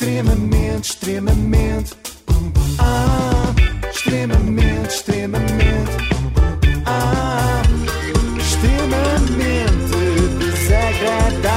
Extremamente, extremamente. Ah, extremamente, extremamente. Ah, extremamente desagradável.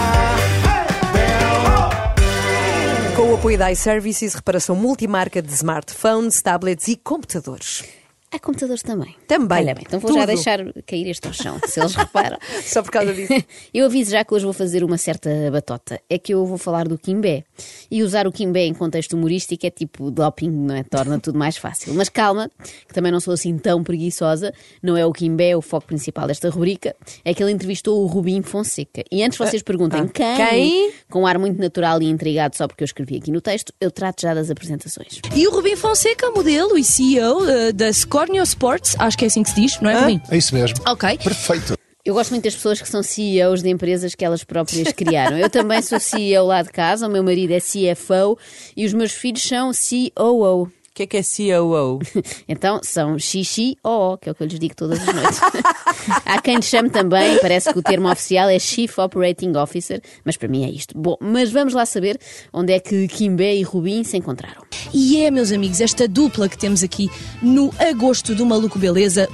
Com o apoio da iServices, reparação multimarca de smartphones, tablets e computadores. Há computadores também. Também. Olha bem, então vou já Tudo. deixar cair este ao chão, se eles reparam. Só por causa disso. Eu aviso já que hoje vou fazer uma certa batota. É que eu vou falar do Kimbé. E usar o Kimbé em contexto humorístico é tipo doping, não é? Torna tudo mais fácil. Mas calma, que também não sou assim tão preguiçosa. Não é o Kimbé o foco principal desta rubrica. É que ele entrevistou o Rubim Fonseca. E antes vocês perguntem ah. quem, Quem? com um ar muito natural e intrigado só porque eu escrevi aqui no texto, eu trato já das apresentações. E o Rubim Fonseca, modelo e CEO eh, da Scornio Sports, acho que é assim que se diz, não é, Rubim? É isso mesmo. Ok. Perfeito. Eu gosto muito das pessoas que são CEOs de empresas que elas próprias criaram. Eu também sou CEO lá de casa, o meu marido é CFO e os meus filhos são COO. O que é que é COO? Então são xixi ou que é o que eu lhes digo todas as noites. Há quem lhe chame também, parece que o termo oficial é Chief Operating Officer, mas para mim é isto. Bom, mas vamos lá saber onde é que Kimbé e Rubim se encontraram. E é, meus amigos, esta dupla que temos aqui no agosto do Maluco Beleza.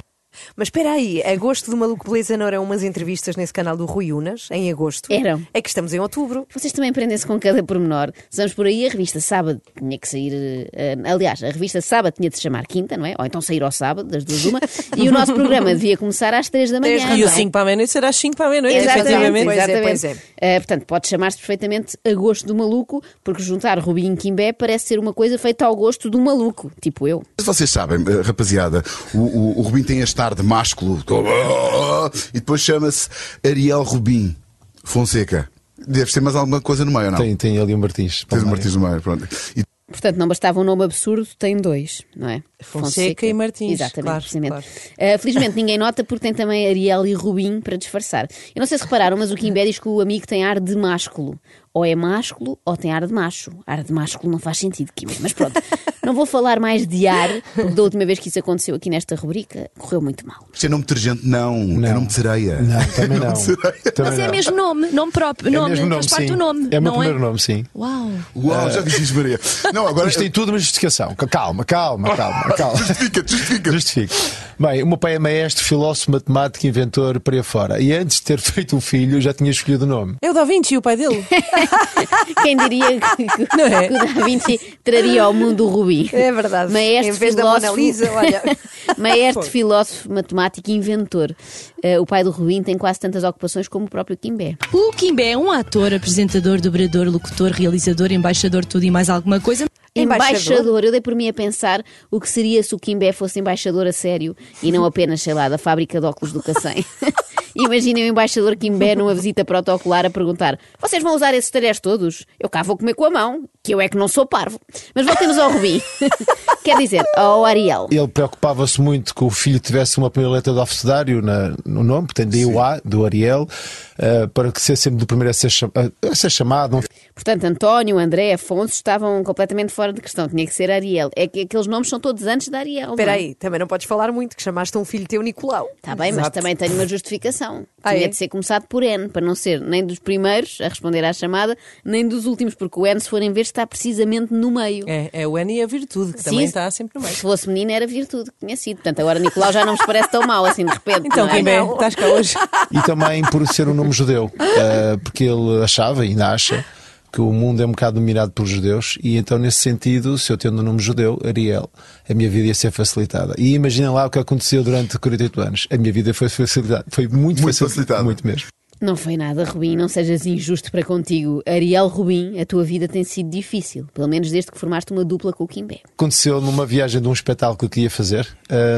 Mas espera aí, agosto do Maluco Beleza não eram umas entrevistas nesse canal do Rui Unas, em agosto? Eram. É que estamos em outubro. Vocês também prendem-se com cada pormenor. Se vamos por aí, a revista Sábado tinha que sair. eh, aliás, a revista Sábado tinha de se chamar Quinta, não é? Ou então sair ao sábado, das duas uma. E o nosso programa devia começar às três da manhã. Tens E o é? 5 para a meia-noite será às 5 para a meia-noite, Exatamente, efetivamente. Pois é, exatamente. pois é. Eh, portanto, pode chamar-se perfeitamente a gosto do maluco, porque juntar Rubinho e Quimbé parece ser uma coisa feita ao gosto do maluco, tipo eu. Mas Vocês sabem, rapaziada, o, o, o Rubim tem este ar de másculo e depois chama-se Ariel Rubim Fonseca. Deve ter mais alguma coisa no meio, não? Tem, tem ali o Martins. Tens o Martins no meio, pronto. E Portanto, não bastava um nome absurdo, tem dois, não é? Fonseca e Martins, Exatamente, claro, precisamente. claro. Uh, felizmente ninguém nota porque tem também Ariel e Rubim para disfarçar. Eu não sei se repararam, mas o Kimbé diz que o amigo tem ar de másculo. Ou é másculo ou tem ar de macho. Ar de másculo não faz sentido, Kimbé. Mas pronto, não vou falar mais de ar, porque da última vez que isso aconteceu aqui nesta rubrica, correu muito mal. Isto é nome de detergente? Não. É nome de sereia. Não, também não. Também Mas é não. mesmo nome, nome próprio, É nome, mesmo nome, faz parte sim. do nome. É o meu não primeiro nome, sim. Uau! Uau, já disse Maria. Não, agora. Isto tem tudo uma justificação. Calma, calma, calma, calma. Justifica, justifica. Justifico. Bem, o meu pai é maestro, filósofo, matemático, inventor, por aí fora. E antes de ter feito um filho, já tinha escolhido o nome. É o Da Vinci, o pai dele. Quem diria que, que- Não é? que o Da Vinci traria ao mundo o Rubim? É verdade. Maestro Em vez da filósofo, Mona Lisa, olha. Maestro, filósofo, matemático e inventor. Eh, o pai do Rubim tem quase tantas ocupações como o próprio Kimbé. O Kimbé é um ator, apresentador, dobrador, locutor, realizador, embaixador, tudo e mais alguma coisa. Embaixador? Embaixador. Eu dei por mim a pensar o que seria se o Kimbé fosse embaixador a sério e não apenas, sei lá, da fábrica de óculos do Cacém. Imaginem o embaixador Kimbé numa visita protocolar a perguntar: Vocês vão usar esses talheres todos? Eu cá vou comer com a mão, que eu é que não sou parvo. Mas voltemos ao Rubim. Quer dizer, ao Ariel. Ele preocupava-se muito que o filho tivesse uma primeira letra do abecedário na- no nome, portanto, daí o A, do Ariel, eh, para que ser sempre do primeiro a ser, cham- a ser chamado. Não Portanto, António, André, Afonso estavam completamente fora de questão. Tinha que ser Ariel. É que aqueles nomes são todos antes da Ariel. Espera é? aí, também não podes falar muito, que chamaste um filho teu Nicolau. Está bem, mas Exato. também tenho uma justificação. Ah, Tinha é? de ser começado por N, para não ser nem dos primeiros a responder à chamada, nem dos últimos, porque o N, se for em vez, está precisamente no meio. É, é o N e a virtude, que Sim. também está sempre no meio. Se fosse menina, era virtude que tinha sido. Portanto, agora Nicolau já não nos parece tão mal assim de repente. Então, não é? Estás cá hoje? E também por ser um nome judeu, eh, porque ele achava, e ainda acha, que o mundo é um bocado dominado pelos judeus, e então, nesse sentido, se eu tendo o nome judeu, Ariel, a minha vida ia ser facilitada. E imaginem lá o que aconteceu durante 48 anos. A minha vida foi facilitada. Foi muito, Muito facil- facilitada. Muito mesmo. Não foi nada, Rubim, não sejas injusto para contigo. Ariel Rubim, a tua vida tem sido difícil, pelo menos desde que formaste uma dupla com o Kimbé. Aconteceu numa viagem de um espetáculo que eu queria fazer.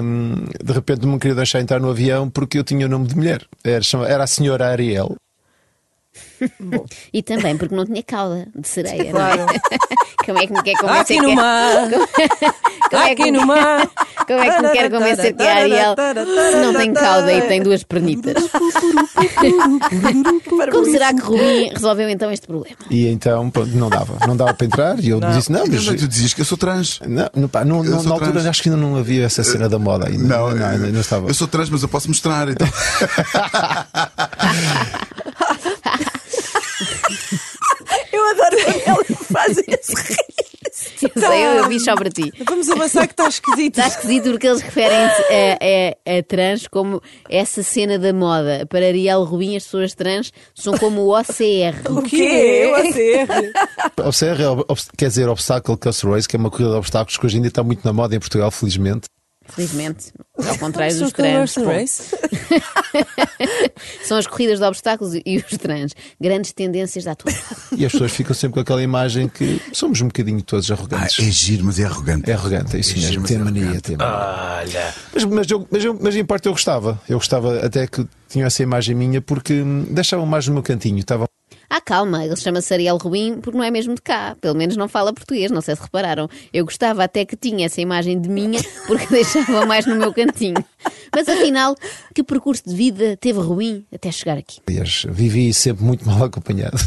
Hum, de repente não me queria deixar entrar no avião porque eu tinha o nome de mulher. Era, era a senhora Ariel. E também porque não tinha cauda de sereia, não é? Como é que me quer convencer Aqui no é- mar, Como é que aqui me- no mar. Como é que me quer convencer que a Ariel se não tem cauda e tem duas pernitas? Como será que Rubim resolveu então este problema? E então pronto, não dava. Não dava para entrar. E eu disse: Não, mas. Mas tu dizias que eu sou trans. Não, não, pá, não- não- na altura trans. acho que ainda não havia essa cena da moda ainda. Não, não, ainda não estava. Eu sou trans, mas eu posso mostrar. Então. Eu adoro quando ela faz esse rir. sei, eu, eu vi só para ti. Vamos avançar que está esquisito. Está esquisito porque eles referem-se a, a- a trans como essa cena da moda. Para Ariel Rubim, as pessoas trans são como o OCR. O quê? Você? OCR é, ob- quer dizer Obstacle Course Race, que é uma corrida de obstáculos que hoje ainda está muito na moda em Portugal, felizmente. Felizmente, ao contrário dos trans. São as corridas de obstáculos e os trans. Grandes tendências da atualidade. E as pessoas ficam sempre com aquela imagem que somos um bocadinho todos Ah, arrogantes. é giro, mas é arrogante. É arrogante, é isso É mesmo. mas Tem é mania, tem mania. Mas, mas, eu, mas, eu, mas em parte eu gostava. Eu gostava até que tinha essa imagem minha porque hum, deixavam mais no meu cantinho. Estava Ah, calma, ele chama-se Ariel Rubim porque não é mesmo de cá. Pelo menos não fala português, não sei se repararam. Eu gostava até que tinha essa imagem de minha porque deixava mais no meu cantinho. Mas afinal, que percurso de vida teve Rubim até chegar aqui? Aliás, vivi sempre muito mal acompanhado.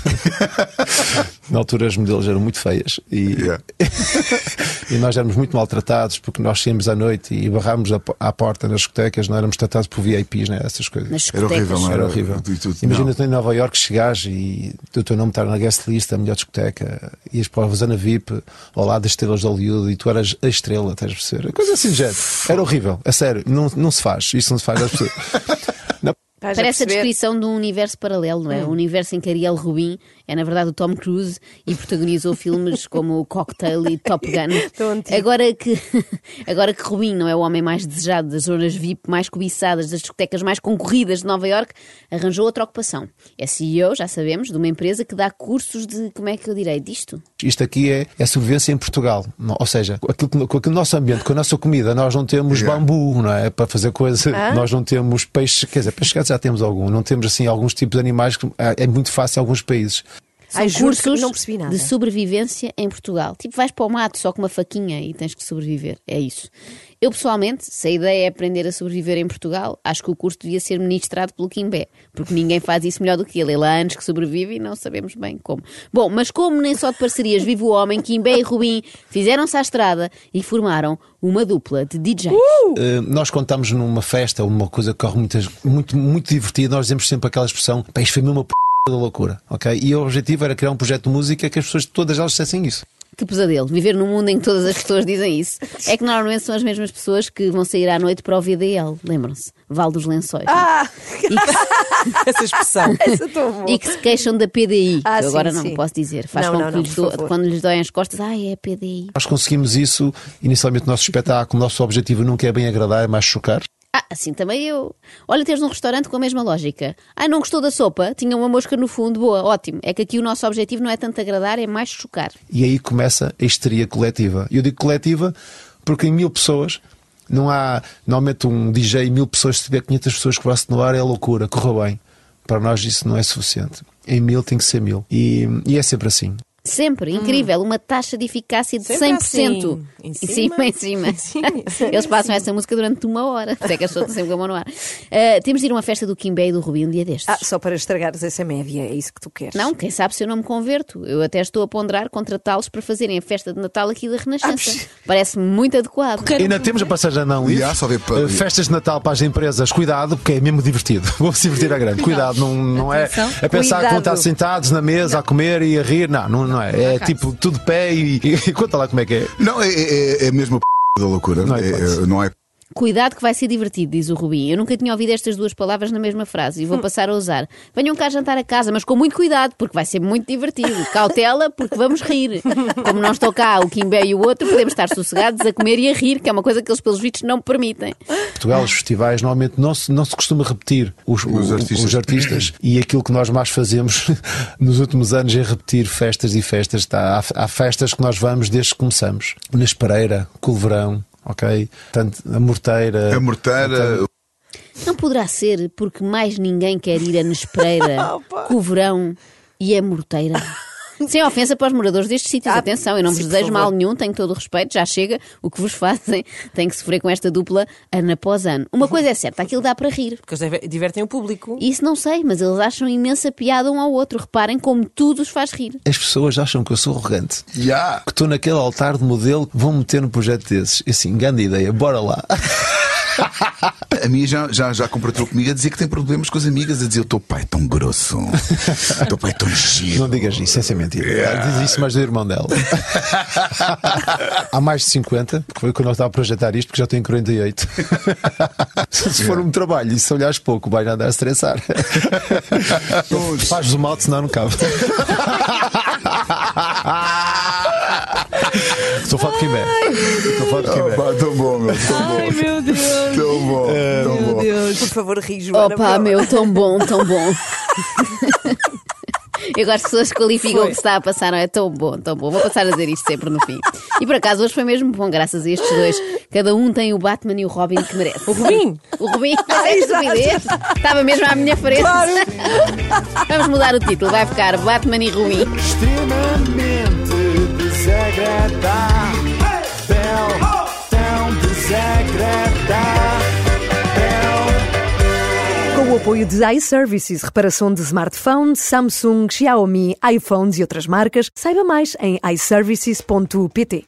Na altura as modelos eram muito feias e, Yeah. e nós éramos muito maltratados porque nós saímos à noite e barrámos a à porta nas discotecas, não éramos tratados por VIPs, né? essas coisas. Nas Era horrível, não Era horrível. E tudo. Imagina tu em Nova Iorque chegares e o teu nome estar na guest list, a melhor discoteca, ias para a Rosana VIP ao lado das estrelas de Hollywood e tu eras a estrela, estás a perceber? Coisa assim de jeito. Era horrível, a sério, não, não se faz, isso não se faz às pessoas. A Parece a perceber? descrição de um universo paralelo, não é? Hum. O universo em que Ariel Rubin é, na verdade, o Tom Cruise e protagonizou filmes como o Cocktail e Top Gun. Agora que, agora que Rubin não é o homem mais desejado das zonas VIP mais cobiçadas, das discotecas mais concorridas de Nova York, arranjou outra ocupação. É CEO, já sabemos, de uma empresa que dá cursos de, como é que eu direi, disto? Isto aqui é, é sobrevivência em Portugal. Não- Ou seja, com aquilo, que- com aquele nosso ambiente, com a nossa comida, nós não temos Yeah. bambu, não é? Para fazer coisa. Nós não temos peixe, quer dizer, pescado já temos algum. Não temos assim alguns tipos de animais que é é muito fácil em alguns países. São que cursos não percebi nada. de sobrevivência em Portugal. Tipo, vais para o mato só com uma faquinha e tens que sobreviver. É isso. Eu, pessoalmente, se a ideia é aprender a sobreviver em Portugal, acho que o curso devia ser ministrado pelo Quimbé, porque ninguém faz isso melhor do que ele. Ele há anos que sobrevive e não sabemos bem como. Bom, mas como nem só de parcerias vive o homem, Quimbé e Rubim fizeram-se à estrada e formaram uma dupla de DJs. Uh, nós contamos numa festa, uma coisa que corre muitas- muito, muito divertida, nós dizemos sempre aquela expressão: pá, isto foi mesmo uma p da loucura, ok? E o objetivo era criar um projeto de música que as pessoas, todas elas, dissessem isso. Que pesadelo. Viver num mundo em que todas as pessoas dizem isso. É que normalmente são as mesmas pessoas que vão sair à noite para o VDL. Lembram-se? Val dos Lençóis. Ah, E, que, Essa expressão. essa boa. e que se queixam da PDI. Ah, que eu agora sim, não sim. posso dizer. Faz Não, com não, que não, lhes do- quando lhes doem as costas, ai, é a PDI. Nós conseguimos isso, inicialmente, o nosso espetáculo, o nosso objetivo nunca é bem agradar, é mais chocar. Ah, assim também eu. Olha, teres num restaurante com a mesma lógica. Ai, não gostou da sopa? Tinha uma mosca no fundo. Boa, ótimo. É que aqui o nosso objetivo não é tanto agradar, é mais chocar. E aí começa a histeria coletiva. Eu digo coletiva porque em mil pessoas não há, normalmente um DJ, mil pessoas, se tiver 500 pessoas que braço no ar é loucura, correu bem. Para nós isso não é suficiente. Em mil tem que ser mil. E, e é sempre assim. Sempre, incrível, uma taxa de eficácia de Sempre 100%. assim, em Em cima. cima, em cima. Eles passam essa música durante uma hora. Até que as pessoas sempre com a mão no ar. Ah, temos de ir a uma festa do Kimbé e do Rubi um dia destes. Ah, só para estragares essa média, é isso que tu queres. Não, quem sabe se eu não me converto. Eu até estou a ponderar contratá-los para fazerem a festa de Natal aqui da Renascença. Parece-me muito adequado. Ainda temos a passagem não livre. Yeah, só ver para- Uh, Festas de Natal para as empresas, cuidado, porque é mesmo divertido. Vou-se divertir a grande. Cuidado, não, não é a pensar que vão Cuidado. estar sentados na mesa a comer e a rir. Não, não, não é. É tipo tudo pé e, e conta lá como é que é. Não, é, é, é mesmo a p da loucura. Não é É- é- não é Cuidado que vai ser divertido, diz o Rubim. Eu nunca tinha ouvido estas duas palavras na mesma frase e vou passar a usar. Venham cá jantar a casa, mas com muito cuidado, porque vai ser muito divertido. Cautela, porque vamos rir. Como não estou cá o Kimbé e o outro, podemos estar sossegados a comer e a rir, que é uma coisa que eles, pelos vistos, não permitem. Portugal, os festivais, normalmente não se, não se costuma repetir os, Os artistas. os artistas. E aquilo que nós mais fazemos nos últimos anos é repetir festas e festas. Tá? Há, há festas que nós vamos desde que começamos. Na Espereira, Colverão, ok? Portanto, a Morteira. a morteira. Não poderá ser porque mais ninguém quer ir a Nespreira, Coverão e a Morteira. Sem ofensa para os moradores destes sítios. Ah, Atenção, eu não vos sim, por desejo mal nenhum, tenho todo o respeito, já chega. O que vos fazem tem que sofrer com esta dupla ano após ano. Uma coisa é certa, aquilo dá para rir. Porque eles divertem o público. Isso não sei, mas eles acham imensa piada um ao outro. Reparem como tudo os faz rir. As pessoas acham que eu sou arrogante. Yeah. Que estou naquele altar de modelo, vão meter no projeto desses. E assim, grande ideia, bora lá. A minha já, já, já compartilhou comigo a dizer que tem problemas com as amigas, a dizer: o teu pai é tão grosso, o teu pai é tão giro. Não digas isso, essa é mentira. Diz isso mais do irmão dela. Há mais de 50, porque foi quando eu estava a projetar isto, porque já tenho 48. se for um trabalho e se olhares pouco, vais andar a estressar. Fazes o mal, senão não cabe. Estou a falar de quem é. Estou a falar de quem Oh, é. pá, tão bom, meu, tão Ai, bom. meu Deus. Tão bom, tão bom. Por favor, ri, Joana. Opa, meu, tão bom, tão bom. Eu gosto que as pessoas qualificam o que se está a passar, não é? Tão bom, tão bom. Vou passar a dizer isto sempre no fim. E por acaso hoje foi mesmo bom, graças a estes dois. Cada um tem o Batman e o Robin que merece. O Rubim. O Rubim, mas é estupidez. Estava mesmo à minha frente. Claro. Vamos mudar o título, vai ficar Batman e Rubim. Extremamente desagradável. Desagradável. Com o apoio de iServices, reparação de smartphones, Samsung, Xiaomi, iPhones e outras marcas, saiba mais em iServices.pt.